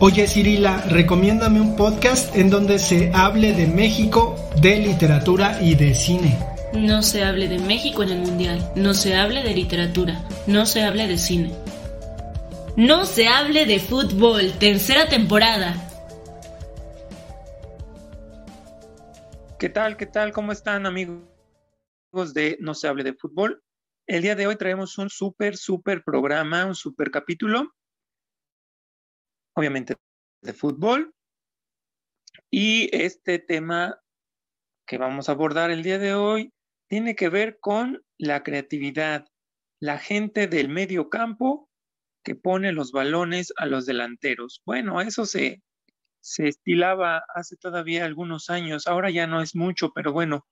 Oye Cirila, recomiéndame un podcast en donde se hable de México, de literatura y de cine. No se hable de México en el Mundial, no se hable de literatura, no se hable de cine. No se hable de fútbol, tercera temporada. ¿Qué tal? ¿Qué tal? ¿Cómo están amigos de No se hable de fútbol? El día de hoy traemos un súper, súper programa, un súper capítulo, obviamente de fútbol. Y este tema que vamos a abordar el día de hoy tiene que ver con la creatividad, la gente del medio campo que pone los balones a los delanteros. Bueno, eso se, se estilaba hace todavía algunos años, ahora ya no es mucho, pero bueno,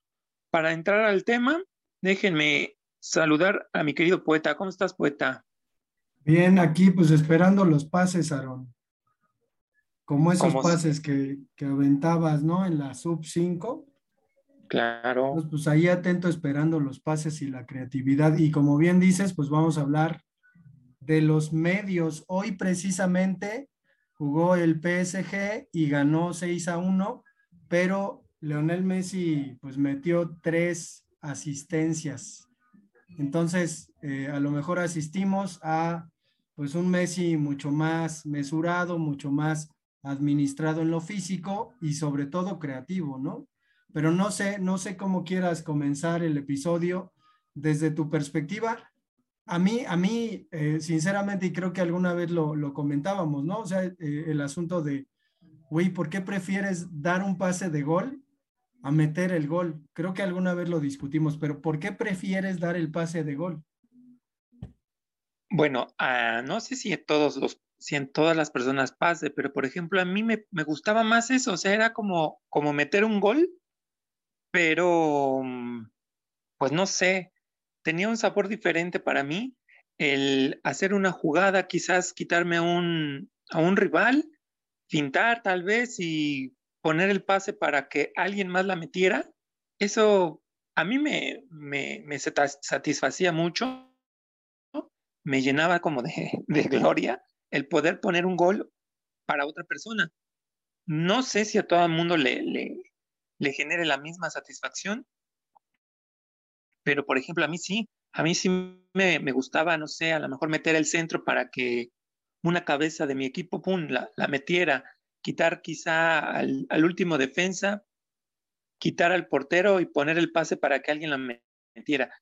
para entrar al tema, déjenme saludar a mi querido poeta. ¿Cómo estás, poeta? Bien, aquí pues esperando los pases, Aaron. Como esos pases que, que aventabas, ¿no? En la sub 5 Claro. Pues, pues, ahí atento esperando los pases y la creatividad. Y como bien dices, pues vamos a hablar de los medios. Hoy precisamente jugó el PSG y ganó 6 a 1, pero Leonel Messi pues metió tres asistencias. Entonces, eh, a lo mejor asistimos a pues un Messi mucho más mesurado, mucho más administrado en lo físico y sobre todo creativo, ¿no? pero no sé, no sé cómo quieras comenzar el episodio desde tu perspectiva. A mí, a mí, eh, sinceramente, y creo que alguna vez lo, lo comentábamos, ¿no? O sea, eh, el asunto de, güey, ¿por qué prefieres dar un pase de gol a meter el gol? Creo que alguna vez lo discutimos, pero ¿por qué prefieres dar el pase de gol? Bueno, uh, no sé si todos los, si en todas las personas pase, pero por ejemplo, a mí me, me gustaba más eso, o sea, era como, como meter un gol pero mm, pues no sé, tenía un sabor diferente para mí el hacer una jugada, quizás quitarme a un, a un rival, pintar tal vez y poner el pase para que alguien más la metiera. Eso a mí me, me, me satisfacía mucho, me llenaba como de, de gloria el poder poner un gol para otra persona. No sé si a todo el mundo le, le, genere la misma satisfacción. Pero, por ejemplo, a mí sí, a mí sí me, gustaba, no sé, a lo mejor meter el centro para que una cabeza de mi equipo, pum, la, metiera, quitar quizá al, al, último defensa, quitar al portero y poner el pase para que alguien la metiera.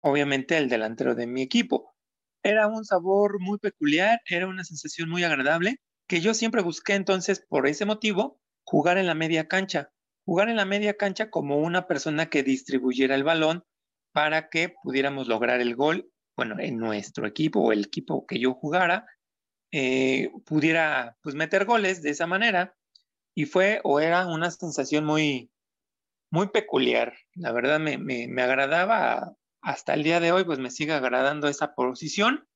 Obviamente el delantero de mi equipo. Era un sabor muy peculiar, era una sensación muy agradable que yo siempre busqué entonces por ese motivo jugar en la media cancha, jugar en la media cancha como una persona que distribuyera el balón para que pudiéramos lograr el gol, bueno, en nuestro equipo o el equipo que yo jugara, eh, pudiera pues meter goles de esa manera y fue o era una sensación muy, muy peculiar. La verdad me, me, agradaba hasta el día de hoy, pues me sigue agradando esa posición,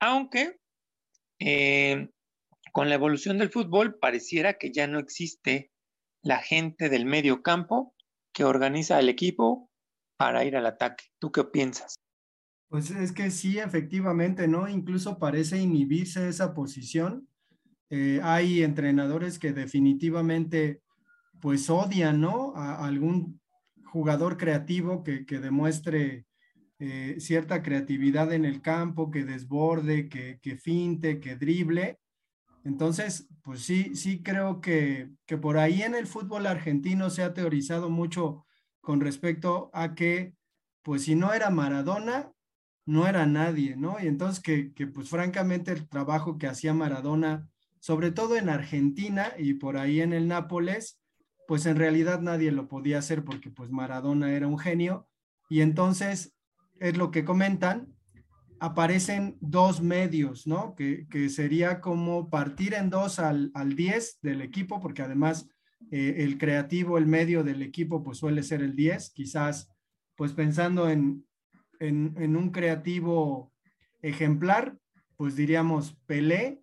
aunque eh, con la evolución del fútbol pareciera que ya no existe la gente del medio campo que organiza el equipo para ir al ataque. ¿Tú qué piensas? Pues es que sí, efectivamente, ¿no? Incluso parece inhibirse esa posición. Eh, hay entrenadores que definitivamente pues odian, ¿no? A algún jugador creativo que, que demuestre eh, cierta creatividad en el campo, que desborde, que, que finte, que drible. Entonces, pues sí, sí creo que, que, por ahí en el fútbol argentino se ha teorizado mucho con respecto a que, pues si no era Maradona, no era nadie, ¿no? Y entonces que, que pues francamente el trabajo que hacía Maradona, sobre todo en Argentina y por ahí en el Nápoles, pues en realidad nadie lo podía hacer porque pues Maradona era un genio. Y entonces es lo que comentan, aparecen dos medios, ¿no? Que, sería como partir en dos al, al 10 del equipo, porque además eh, el creativo, el medio del equipo, pues suele ser el 10, quizás, pues pensando en, en, un creativo ejemplar, pues diríamos Pelé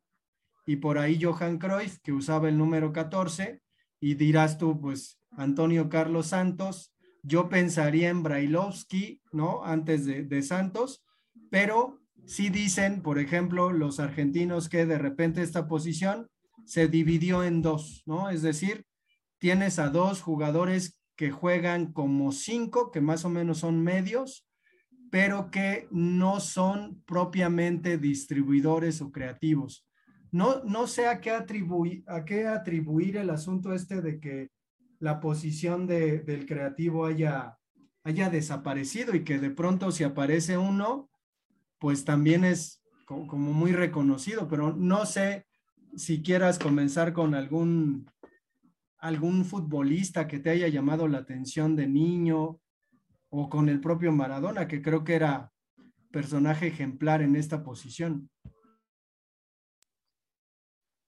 y por ahí Johan Cruyff, que usaba el número 14, y dirás tú, pues Antonio Carlos Santos, yo pensaría en Brailovsky, ¿no? Antes de, de Santos, pero sí dicen, por ejemplo, los argentinos que de repente esta posición se dividió en dos, ¿no? Es decir, tienes a dos jugadores que juegan como cinco, que más o menos son medios, pero que no son propiamente distribuidores o creativos. No, no sé a qué, atribuir, a qué atribuir el asunto este de que la posición de, del creativo haya, haya desaparecido y que de pronto si aparece uno, pues también es como, muy reconocido, pero no sé si quieras comenzar con algún, algún futbolista que te haya llamado la atención de niño o con el propio Maradona, que creo que era personaje ejemplar en esta posición.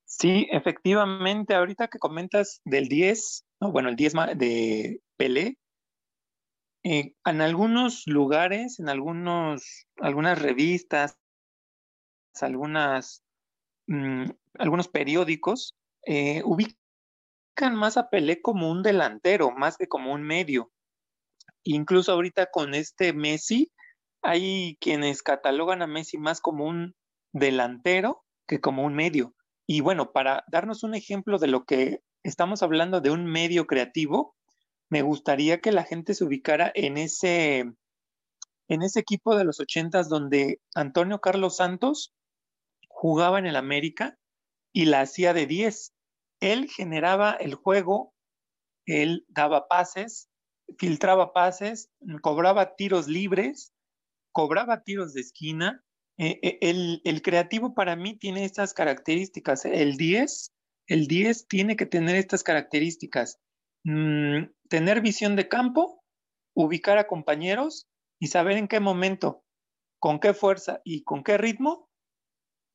Sí, efectivamente, ahorita que comentas del 10, no, bueno, el 10 de Pelé, eh, en algunos lugares, en algunos, algunas revistas, algunas, mm, algunos periódicos, eh, ubican más a Pelé como un delantero, más que como un medio. Incluso ahorita con este Messi, hay quienes catalogan a Messi más como un delantero que como un medio. Y bueno, para darnos un ejemplo de lo que estamos hablando de un medio creativo, me gustaría que la gente se ubicara en ese, en ese equipo de los ochentas donde Antonio Carlos Santos jugaba en el América y la hacía de 10. Él generaba el juego, él daba pases, filtraba pases, cobraba tiros libres, cobraba tiros de esquina. Eh, eh, el, creativo para mí tiene estas características. El 10, el 10 tiene que tener estas características. Mm, tener visión de campo, ubicar a compañeros y saber en qué momento, con qué fuerza y con qué ritmo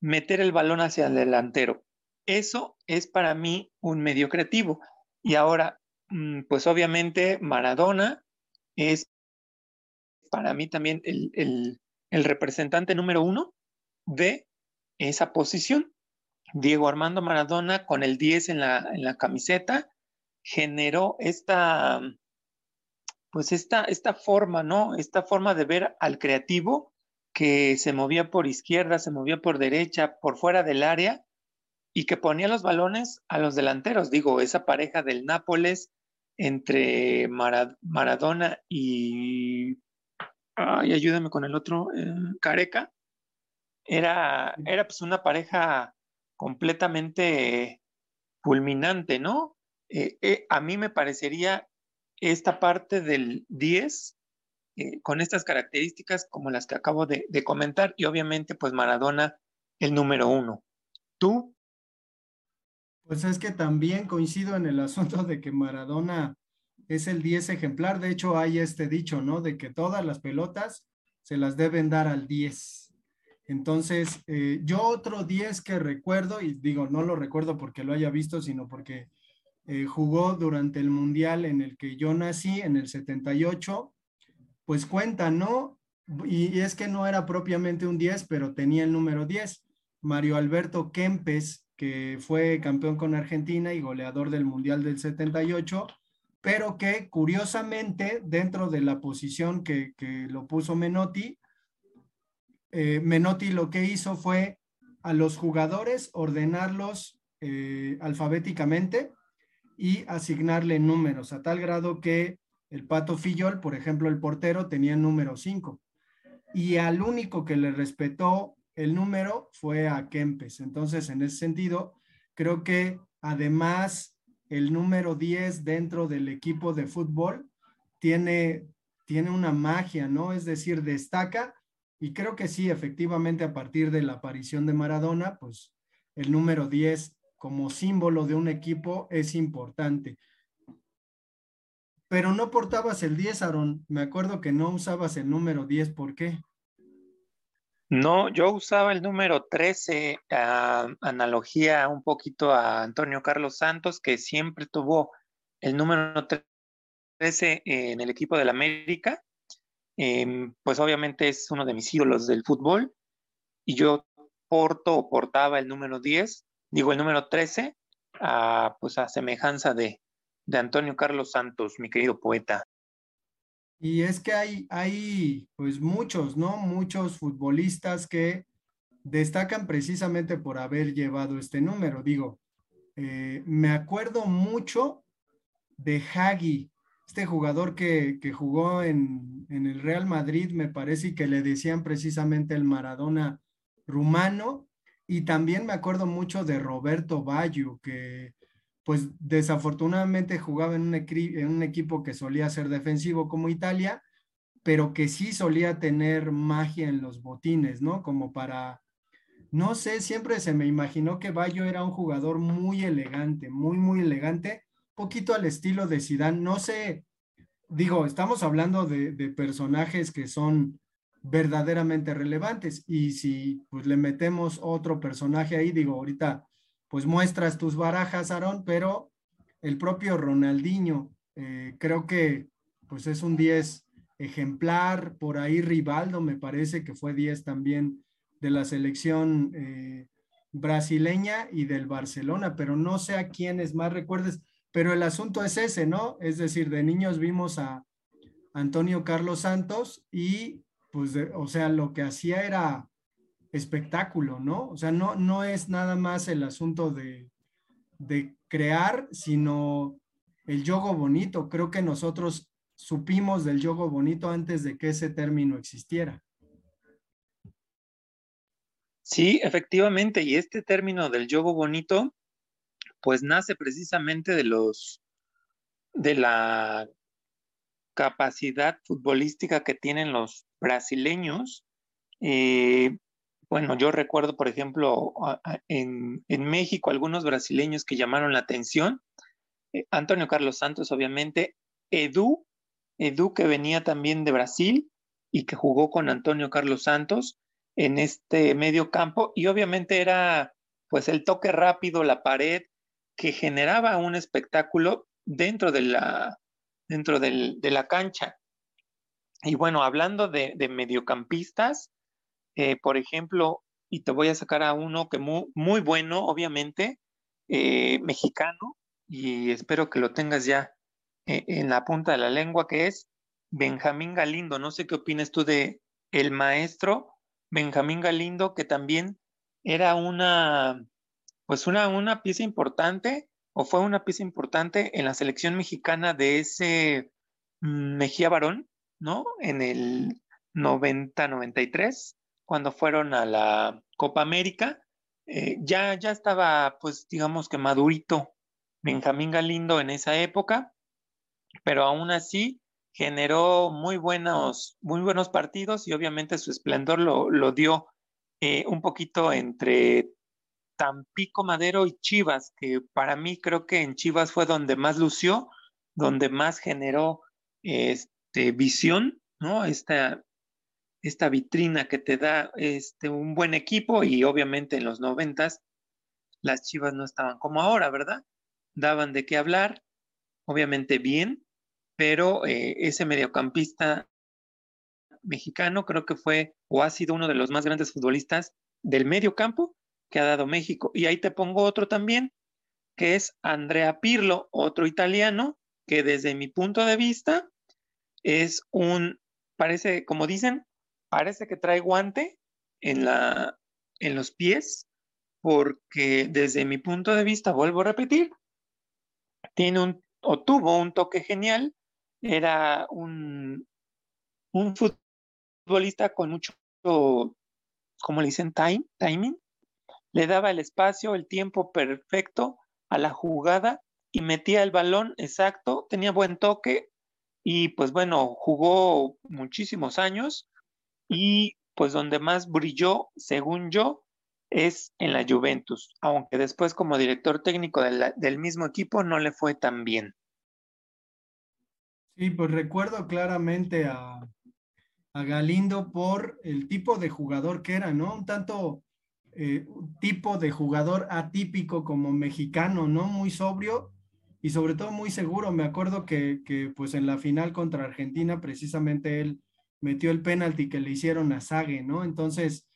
meter el balón hacia el delantero. Eso es para mí un medio creativo. Y ahora, mm, pues obviamente Maradona es para mí también el, representante número uno de esa posición. Diego Armando Maradona con el 10 en la, en la camiseta generó esta, pues esta, esta forma, ¿no? Esta forma de ver al creativo que se movía por izquierda, se movía por derecha, por fuera del área y que ponía los balones a los delanteros. Digo, esa pareja del Nápoles entre Maradona y, ay, ayúdame con el otro, eh, Careca, era, era pues una pareja completamente fulminante, ¿no? Eh, eh, a mí me parecería esta parte del 10 eh, con estas características como las que acabo de, comentar y obviamente pues Maradona el número uno. ¿Tú? Pues es que también coincido en el asunto de que Maradona es el 10 ejemplar. De hecho, hay este dicho, ¿no? De que todas las pelotas se las deben dar al 10. Entonces, yo otro 10 que recuerdo, y digo, no lo recuerdo porque lo haya visto, sino porque eh, jugó durante el mundial en el que yo nací, en el 78, pues cuenta, ¿no? Y, es que no era propiamente un 10, pero tenía el número 10. Mario Alberto Kempes, que fue campeón con Argentina y goleador del mundial del 78, pero que curiosamente dentro de la posición que, lo puso Menotti, eh, Menotti lo que hizo fue a los jugadores ordenarlos eh, alfabéticamente y asignarle números, a tal grado que el Pato Fillol, por ejemplo, el portero, tenía el número 5. Y al único que le respetó el número fue a Kempes. Entonces, en ese sentido, creo que además el número 10 dentro del equipo de fútbol tiene, tiene una magia, ¿no? Es decir, destaca y creo que sí, efectivamente, a partir de la aparición de Maradona, pues el número 10 como símbolo de un equipo es importante. Pero no portabas el 10, Aaron. Me acuerdo que no usabas el número 10. ¿Por qué? No, yo usaba el número 13, analogía un poquito a Antonio Carlos Santos, que siempre tuvo el número 13 en el equipo del América. Em, pues obviamente es uno de mis ídolos del fútbol. Y yo porto o portaba el número 10, digo el número 13, a, pues a semejanza de, de Antonio Carlos Santos, mi querido poeta. Y es que hay, hay pues muchos, ¿no? Muchos futbolistas que destacan precisamente por haber llevado este número. Digo, eh, me acuerdo mucho de Hagi, este jugador que, jugó en, el Real Madrid, me parece, y que le decían precisamente el Maradona rumano. Y también me acuerdo mucho de Roberto Baggio, que pues desafortunadamente jugaba en un, en un equipo que solía ser defensivo como Italia, pero que sí solía tener magia en los botines, ¿no? Como para, no sé, siempre se me imaginó que Bayo era un jugador muy elegante, muy, muy elegante, poquito al estilo de Zidane, no sé, digo, estamos hablando de, personajes que son verdaderamente relevantes y si pues le metemos otro personaje ahí, digo, ahorita pues muestras tus barajas, Aarón, pero el propio Ronaldinho, eh, creo que pues es un 10 ejemplar, por ahí Rivaldo me parece que fue 10 también de la selección eh, brasileña y del Barcelona, pero no sé a quiénes más recuerdes, pero el asunto es ese, ¿no? Es decir, de niños vimos a Antonio Carlos Santos y pues, o sea, lo que hacía era espectáculo, ¿no? O sea, no, no es nada más el asunto de, crear, sino el yogo bonito. Creo que nosotros supimos del yogo bonito antes de que ese término existiera. Sí, efectivamente, y este término del yogo bonito, pues nace precisamente de los, de la capacidad futbolística que tienen los brasileños, eh, bueno, yo recuerdo, por ejemplo, en, México algunos brasileños que llamaron la atención. Eh, Antonio Carlos Santos, obviamente, Edu, Edu que venía también de Brasil y que jugó con Antonio Carlos Santos en este medio campo y obviamente era pues el toque rápido, la pared que generaba un espectáculo dentro de la, dentro de la cancha. Y bueno, hablando de, de mediocampistas, eh, por ejemplo, y te voy a sacar a uno que muy, muy bueno, obviamente, eh, mexicano, y espero que lo tengas ya eh, en la punta de la lengua, que es Benjamín Galindo. No sé qué opinas tú de el maestro Benjamín Galindo, que también era una, pues una, una pieza importante, o fue una pieza importante en la selección mexicana de ese Mejía Barón, ¿no? En el 90-93 cuando fueron a la Copa América, eh, ya, ya estaba, pues digamos que madurito Benjamín Galindo en esa época, pero aún así generó muy buenos, muy buenos partidos y obviamente su esplendor lo, dio eh, un poquito entre Tampico Madero y Chivas, que para mí creo que en Chivas fue donde más lució, donde más generó este, visión, ¿no? Esta, esta vitrina que te da este, un buen equipo y obviamente en los noventas las Chivas no estaban como ahora, ¿verdad? Daban de qué hablar, obviamente bien, pero eh, ese mediocampista mexicano creo que fue o ha sido uno de los más grandes futbolistas del medio campo que ha dado México. Y ahí te pongo otro también, que es Andrea Pirlo, otro italiano, que desde mi punto de vista es un, parece, como dicen, parece que trae guante en, la, en los pies, porque desde mi punto de vista, vuelvo a repetir, tiene un, o tuvo un toque genial, era un, un futbolista con mucho, como le dicen, time, timing, le daba el espacio, el tiempo perfecto a la jugada y metía el balón exacto, tenía buen toque y pues bueno, jugó muchísimos años y pues donde más brilló, según yo, es en la Juventus, aunque después como director técnico del mismo equipo no le fue tan bien. Sí, pues recuerdo claramente a, a Galindo por el tipo de jugador que era, ¿no? Un tanto eh, tipo de jugador atípico como mexicano, ¿no? Muy sobrio y sobre todo muy seguro. Me acuerdo que, que pues en la final contra Argentina precisamente él metió el penalti que le hicieron a Sague, ¿no? Entonces,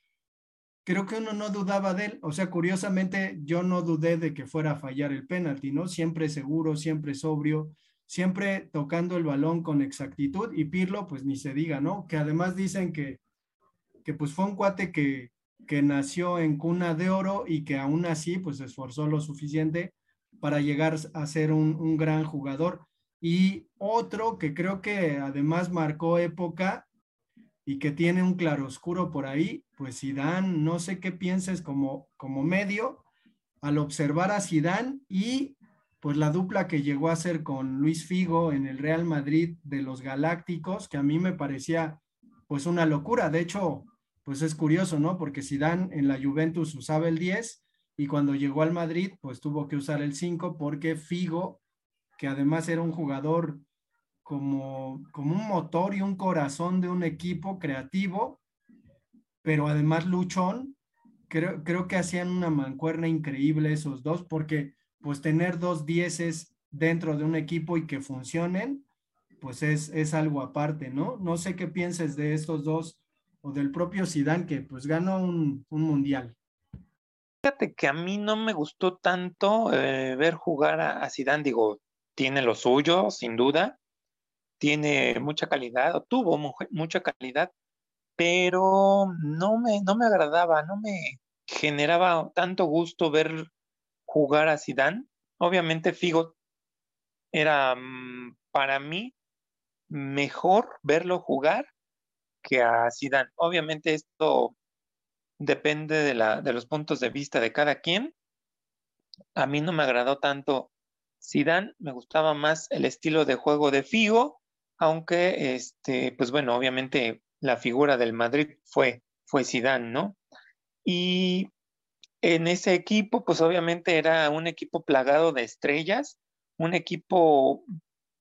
creo que uno no dudaba de él. O sea, curiosamente, yo no dudé de que fuera a fallar el penalti, ¿no? Siempre seguro, siempre sobrio, siempre tocando el balón con exactitud. Y Pirlo, pues ni se diga, ¿no? Que además dicen que, que pues fue un cuate que, que nació en cuna de oro y que aún así, pues esforzó lo suficiente para llegar a ser un, un gran jugador. Y otro que creo que además marcó época y que tiene un claroscuro por ahí, pues Zidane, no sé qué pienses como, como medio al observar a Zidane y pues la dupla que llegó a ser con Luis Figo en el Real Madrid de los Galácticos, que a mí me parecía pues una locura. De hecho, pues es curioso, ¿no? Porque Zidane en la Juventus usaba el 10 y cuando llegó al Madrid pues tuvo que usar el 5 porque Figo, que además era un jugador como, como un motor y un corazón de un equipo creativo, pero además luchón. Creo, creo que hacían una mancuerna increíble esos dos, porque pues tener dos dieces dentro de un equipo y que funcionen, pues es, es algo aparte, ¿no? No sé qué pienses de estos dos o del propio Zidane que pues ganó un, un mundial. Fíjate que a mí no me gustó tanto eh, ver jugar a, a Zidane, digo, tiene lo suyo, sin duda, tiene mucha calidad, o tuvo mucha calidad, pero no me, no me agradaba, no me generaba tanto gusto ver jugar a Zidane. Obviamente Figo era mm, para mí mejor verlo jugar que a Zidane. Obviamente esto depende de, la, de los puntos de vista de cada quien. A mí no me agradó tanto Zidane, me gustaba más el estilo de juego de Figo aunque, este, pues bueno, obviamente la figura del Madrid fue, fue Zidane, ¿no? Y en ese equipo, pues obviamente era un equipo plagado de estrellas, un equipo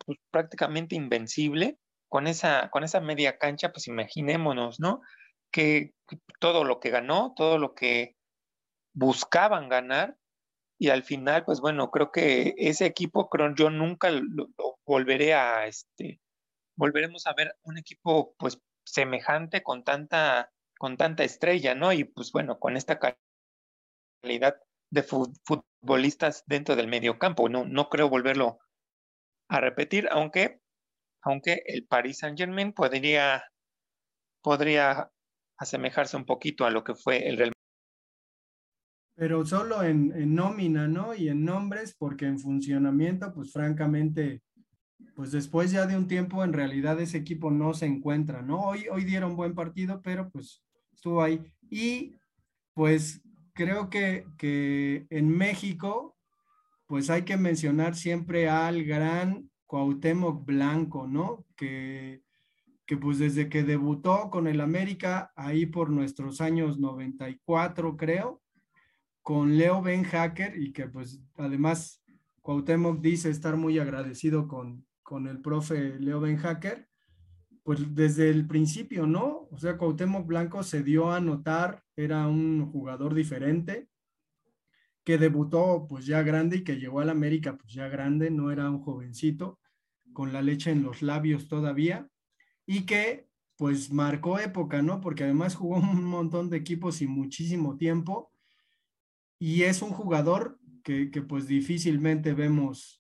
pues, prácticamente invencible, con esa, con esa media cancha, pues imaginémonos, ¿no? Que todo lo que ganó, todo lo que buscaban ganar, y al final, pues bueno, creo que ese equipo, creo, yo nunca lo, volveré a, este, volveremos a ver un equipo pues semejante con tanta, con tanta estrella, ¿no? Y pues bueno, con esta calidad de futbolistas dentro del medio campo. No, no creo volverlo a repetir, aunque, aunque el Paris Saint Germain podría, podría asemejarse un poquito a lo que fue el Real Pero solo en, en nómina, ¿no? Y en nombres, porque en funcionamiento, pues francamente, pues después ya de un tiempo en realidad ese equipo no se encuentra, ¿no? Hoy, hoy dieron buen partido, pero pues estuvo ahí. Y pues creo que, que en México, pues hay que mencionar siempre al gran Cuauhtémoc Blanco, ¿no? Que, que pues desde que debutó con el América, ahí por nuestros años 94, creo, con Leo Ben Hacker y que pues además Cuauhtémoc dice estar muy agradecido con, con el profe Leo Ben Hacker, pues desde el principio, ¿no? O sea, Cuauhtémoc Blanco se dio a notar, era un jugador diferente, que debutó pues ya grande y que llegó al América pues ya grande, no era un jovencito, con la leche en los labios todavía, y que pues marcó época, ¿no? Porque además jugó un montón de equipos y muchísimo tiempo, y es un jugador que, pues difícilmente vemos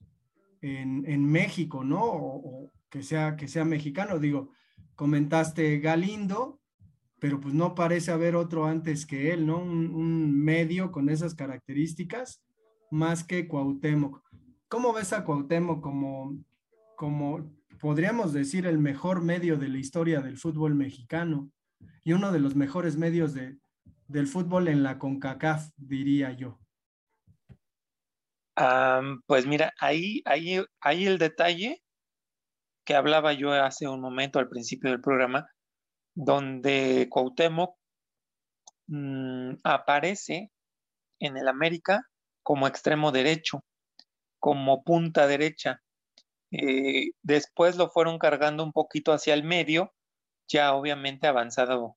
en, México, ¿no? O, que, sea, que sea mexicano. Digo, comentaste Galindo, pero pues no parece haber otro antes que él, ¿no? Un, medio con esas características más que Cuauhtémoc. ¿Cómo ves a Cuauhtémoc como, como, podríamos decir, el mejor medio de la historia del fútbol mexicano y uno de los mejores medios de, del fútbol en la CONCACAF, diría yo? pues mira, ahí, ahí, ahí el detalle que hablaba yo hace un momento al principio del programa, donde Cuauhtémoc mm, aparece en el América como extremo derecho, como punta derecha. Eh, después lo fueron cargando un poquito hacia el medio ya obviamente avanzado,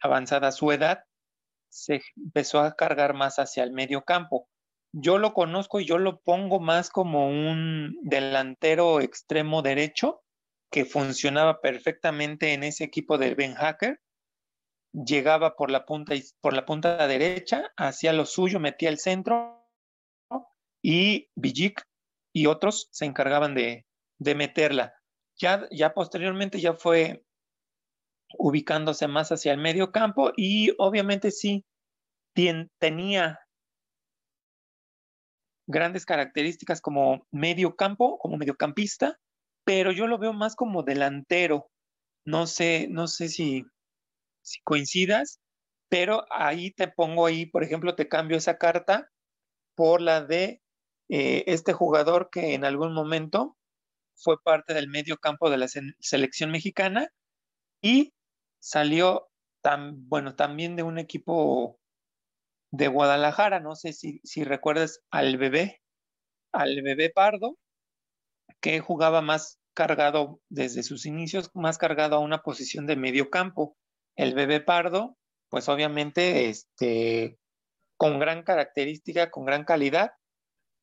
avanzada su edad, se empezó a cargar más hacia el medio campo. Yo lo conozco y yo lo pongo más como un delantero extremo derecho que funcionaba perfectamente en ese equipo del Ben Hacker. Llegaba por la punta por la punta derecha, hacía lo suyo, metía el centro y Villic y otros se encargaban de, de meterla. Ya, ya posteriormente ya fue ubicándose más hacia el medio campo y obviamente sí tenía grandes características como medio campo, como mediocampista, pero yo lo veo más como delantero. No sé, no sé si, si coincidas, pero ahí te pongo ahí, por ejemplo, te cambio esa carta por la de eh, este jugador que en algún momento fue parte del medio campo de la selección mexicana y salió tan, bueno, también de un equipo de Guadalajara, no sé si, si recuerdas al bebé, al bebé Pardo, que jugaba más cargado desde sus inicios, más cargado a una posición de medio campo. El bebé Pardo, pues obviamente, este, con gran característica, con gran calidad,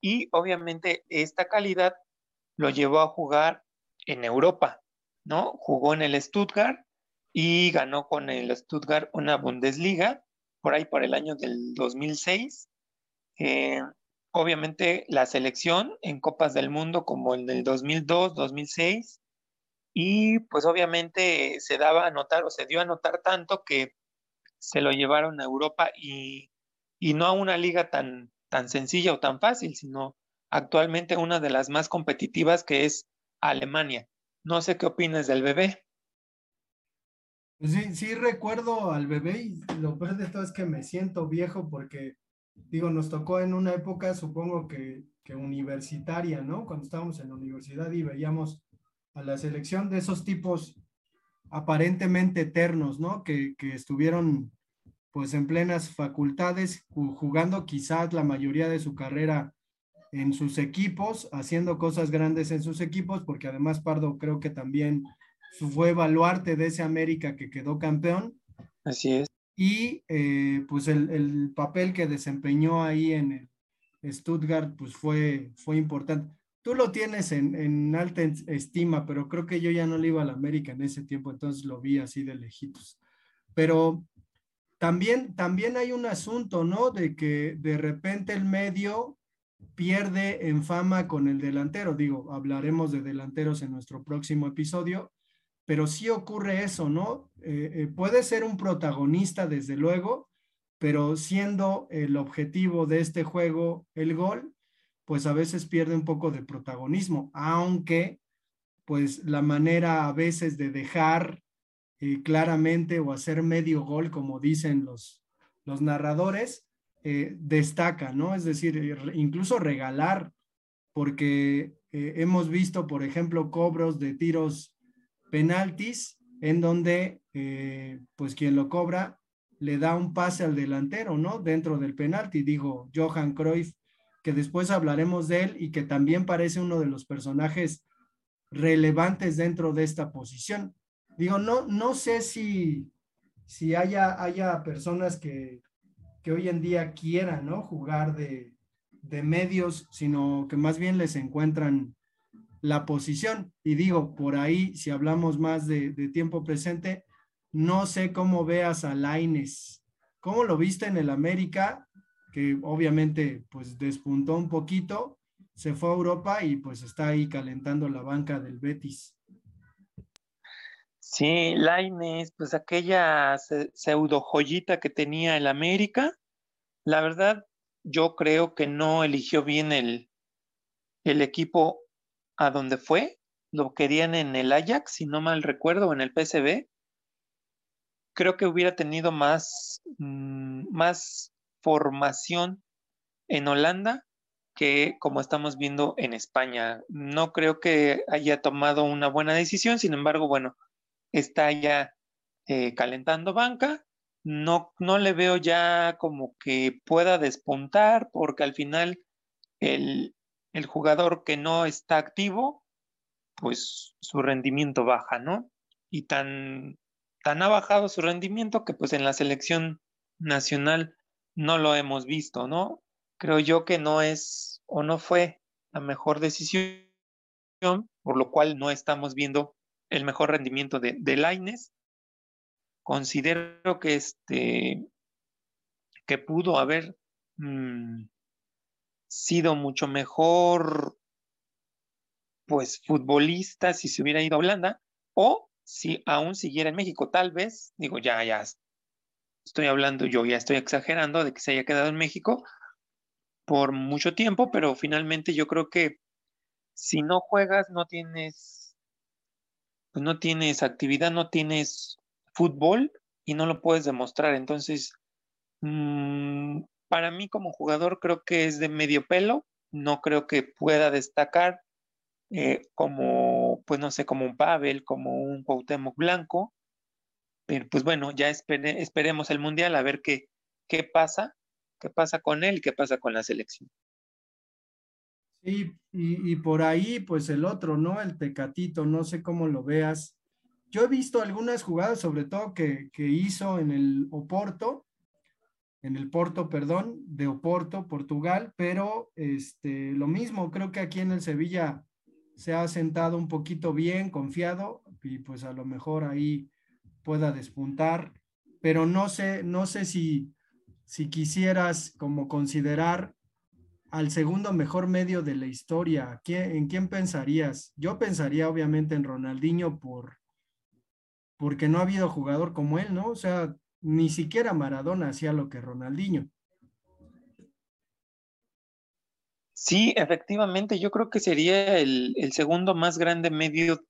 y obviamente esta calidad lo llevó a jugar en Europa, ¿no? Jugó en el Stuttgart y ganó con el Stuttgart una Bundesliga por ahí por el año del 2006. Eh, obviamente la selección en Copas del Mundo como el del 2002, 2006 y pues obviamente se daba a notar o se dio a notar tanto que se lo llevaron a Europa y, y no a una liga tan, tan sencilla o tan fácil, sino actualmente una de las más competitivas que es Alemania. No sé qué opinas del bebé. Pues sí, sí recuerdo al bebé y lo peor de todo es que me siento viejo porque, digo, nos tocó en una época, supongo que, que universitaria, ¿no? Cuando estábamos en la universidad y veíamos a la selección de esos tipos aparentemente eternos, ¿no? Que, que estuvieron pues en plenas facultades, jugando quizás la mayoría de su carrera en sus equipos, haciendo cosas grandes en sus equipos, porque además Pardo creo que también fue baluarte de ese América que quedó campeón. Así es. Y eh, pues el, el, papel que desempeñó ahí en Stuttgart pues fue, fue importante. Tú lo tienes en, en, alta estima, pero creo que yo ya no le iba al América en ese tiempo, entonces lo vi así de lejitos. Pero también, también hay un asunto, ¿no? De que de repente el medio pierde en fama con el delantero. Digo, hablaremos de delanteros en nuestro próximo episodio, pero sí ocurre eso, ¿no? Eh, eh, puede ser un protagonista, desde luego, pero siendo el objetivo de este juego el gol, pues a veces pierde un poco de protagonismo, aunque pues la manera a veces de dejar eh, claramente o hacer medio gol, como dicen los, los narradores, destaca, ¿no? Es decir, incluso regalar, porque hemos visto, por ejemplo, cobros de tiros penaltis en donde eh, pues quien lo cobra le da un pase al delantero, ¿no? Dentro del penalti, digo Johan Cruyff, que después hablaremos de él y que también parece uno de los personajes relevantes dentro de esta posición. Digo, no, no sé si, si haya, haya personas que, que hoy en día quieran, ¿no? Jugar de, de medios, sino que más bien les encuentran la posición. Y digo, por ahí, si hablamos más de, tiempo presente, no sé cómo veas a Laines. ¿Cómo lo viste en el América? Que obviamente pues despuntó un poquito, se fue a Europa y pues está ahí calentando la banca del Betis. Sí, Laines, pues aquella pseudo joyita que tenía el América, la verdad, yo creo que no eligió bien el, el equipo a donde fue, lo querían en el Ajax, si no mal recuerdo, en el PSV, creo que hubiera tenido más, mm, más formación en Holanda que como estamos viendo en España. No creo que haya tomado una buena decisión, sin embargo, bueno, está ya eh, calentando banca. No, no le veo ya como que pueda despuntar, porque al final el, el jugador que no está activo, pues su rendimiento baja, ¿no? Y tan, tan ha bajado su rendimiento que pues en la selección nacional no lo hemos visto, ¿no? Creo yo que no es o no fue la mejor decisión, por lo cual no estamos viendo el mejor rendimiento de, de Laines. Considero que este que pudo haber mm, sido mucho mejor pues futbolista si se hubiera ido a Holanda o si aún siguiera en México, tal vez, digo, ya, ya estoy hablando, yo ya estoy exagerando de que se haya quedado en México por mucho tiempo, pero finalmente yo creo que si no juegas, no tienes, pues no tienes actividad, no tienes fútbol y no lo puedes demostrar. Entonces, mmm, para mí como jugador creo que es de medio pelo, no creo que pueda destacar eh, como, pues no sé, como un Pavel, como un Cuauhtémoc Blanco, pero pues bueno, ya esperemos el Mundial a ver qué, qué pasa, qué pasa con él qué pasa con la selección. Sí, y, y, por ahí, pues el otro, ¿no? El Tecatito, no sé cómo lo veas. Yo he visto algunas jugadas, sobre todo que, que hizo en el Oporto, en el Porto, perdón, de Oporto, Portugal, pero este, lo mismo, creo que aquí en el Sevilla se ha sentado un poquito bien, confiado, y pues a lo mejor ahí pueda despuntar, pero no sé, no sé si, si quisieras como considerar al segundo mejor medio de la historia, ¿en quién pensarías? Yo pensaría obviamente en Ronaldinho por, porque no ha habido jugador como él, ¿no? O sea, ni siquiera Maradona hacía lo que Ronaldinho. Sí, efectivamente, yo creo que sería el, segundo más grande medio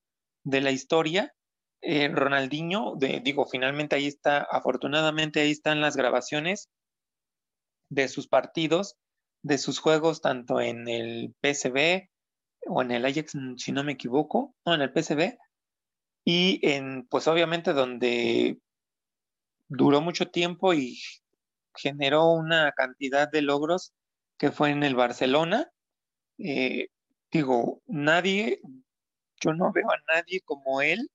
de la historia. Eh, Ronaldinho, digo, finalmente ahí está, afortunadamente ahí están las grabaciones de sus partidos, de sus juegos, tanto en el PSV o en el Ajax, si no me equivoco, o en el PSV, y en, pues obviamente donde duró mucho tiempo y generó una cantidad de logros que fue en el Barcelona. Eh, digo, nadie, yo no veo a nadie como él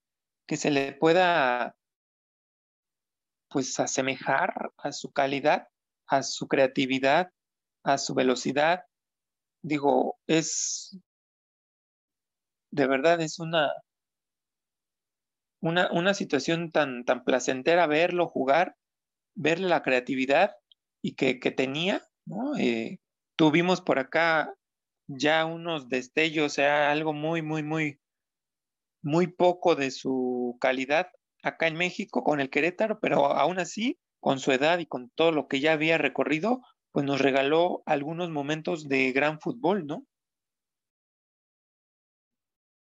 que se le pueda pues asemejar a su calidad, a su creatividad, a su velocidad. Digo, es de verdad es una una, una situación tan, tan placentera verlo jugar, verle la creatividad y que, que tenía. Eh, tuvimos por acá ya unos destellos, sea, algo muy, muy, muy, muy poco de su calidad acá en México con el Querétaro, pero aún así, con su edad y con todo lo que ya había recorrido, pues nos regaló algunos momentos de gran fútbol, ¿no?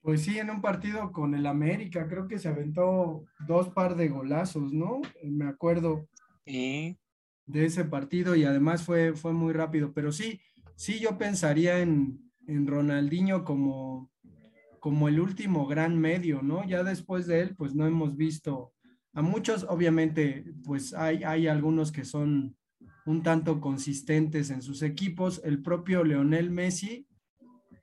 Pues sí, en un partido con el América, creo que se aventó dos par de golazos, ¿no? Me acuerdo de ese partido y además fue, fue muy rápido, pero sí, sí yo pensaría en, en Ronaldinho como, como el último gran medio, ¿no? Ya después de él, pues no hemos visto a muchos, obviamente, pues hay, hay algunos que son un tanto consistentes en sus equipos. El propio Leonel Messi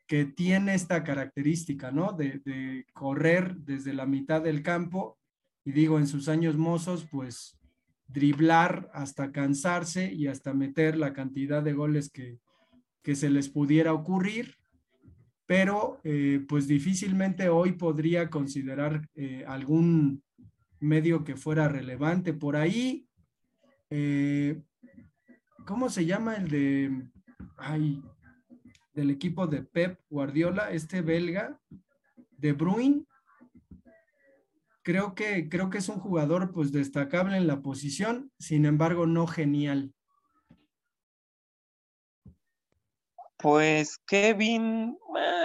que tiene esta característica, ¿no? De, correr desde la mitad del campo y digo, en sus años mozos, pues driblar hasta cansarse y hasta meter la cantidad de goles que, se les pudiera ocurrir, pero eh, pues difícilmente hoy podría considerar eh, algún medio que fuera relevante. Por ahí, eh, ¿cómo se llama el de... Ay, del equipo de Pep Guardiola, este belga, De Bruyne, creo que, creo que es un jugador pues destacable en la posición, sin embargo no genial. Pues Kevin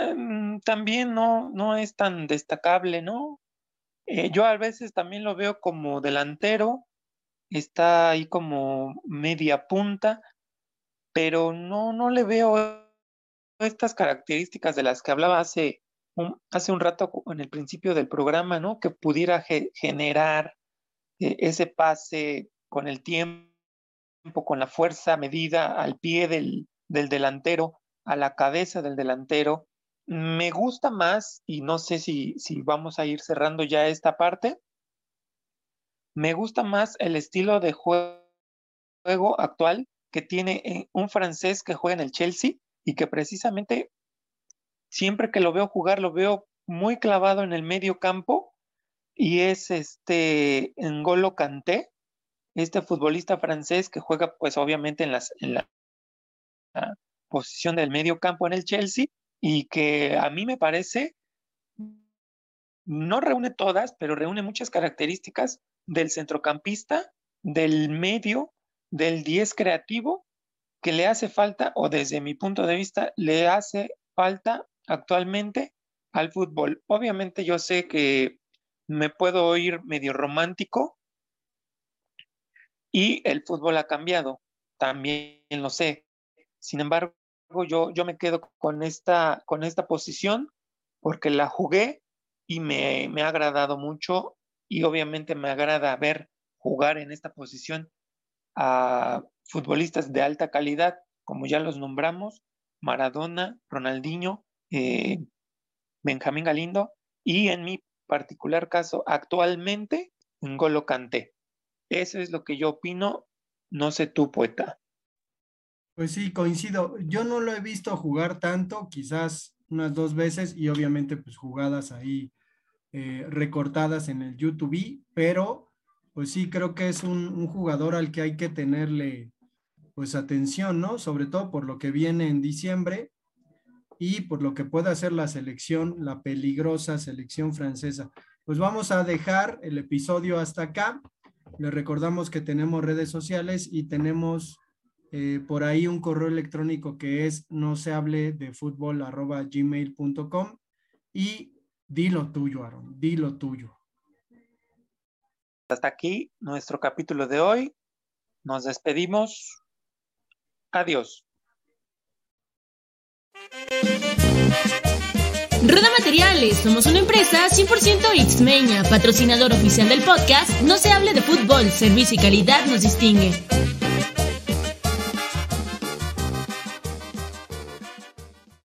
em, también no, no es tan destacable, ¿no? Eh, yo a veces también lo veo como delantero, está ahí como media punta, pero no, no le veo estas características de las que hablaba hace un, hace un rato en el principio del programa, ¿no? Que pudiera generar eh, ese pase con el tiempo, con la fuerza medida al pie del, del delantero, a la cabeza del delantero. Me gusta más, y no sé si, si vamos a ir cerrando ya esta parte, Me gusta más el estilo de juego actual que tiene eh, un francés que juega en el Chelsea y que precisamente siempre que lo veo jugar lo veo muy clavado en el medio campo y es este Ngolo Kanté, este futbolista francés que juega pues obviamente en, las, en la, posición del medio campo en el Chelsea y que a mí me parece no reúne todas, pero reúne muchas características del centrocampista, del medio, del 10 creativo, que le hace falta, o desde mi punto de vista, le hace falta actualmente al fútbol. Obviamente yo sé que me puedo oír medio romántico y el fútbol ha cambiado, también lo sé. Sin embargo, yo, yo me quedo con esta, con esta posición porque la jugué y me, me ha agradado mucho y obviamente me agrada ver jugar en esta posición a futbolistas de alta calidad, como ya los nombramos, Maradona, Ronaldinho, eh, Benjamín Galindo y en mi particular caso actualmente Ngolo Kanté. Eso es lo que yo opino, no sé tú, poeta. Pues sí, coincido. Yo no lo he visto jugar tanto, quizás unas dos veces y obviamente pues jugadas ahí eh, recortadas en el YouTube, pero pues sí, creo que es un, jugador al que hay que tenerle pues atención, ¿no? Sobre todo por lo que viene en diciembre y por lo que puede hacer la selección, la peligrosa selección francesa. Pues vamos a dejar el episodio hasta acá. Les recordamos que tenemos redes sociales y tenemos eh, por ahí un correo electrónico que es no se hable de fútbol arroba gmail.com y dilo tuyo, Aaron, dilo tuyo. Hasta aquí nuestro capítulo de hoy. Nos despedimos. Adiós. Roda Materiales, somos una empresa 100% Xmeña, patrocinador oficial del podcast No se hable de fútbol, servicio y calidad nos distingue.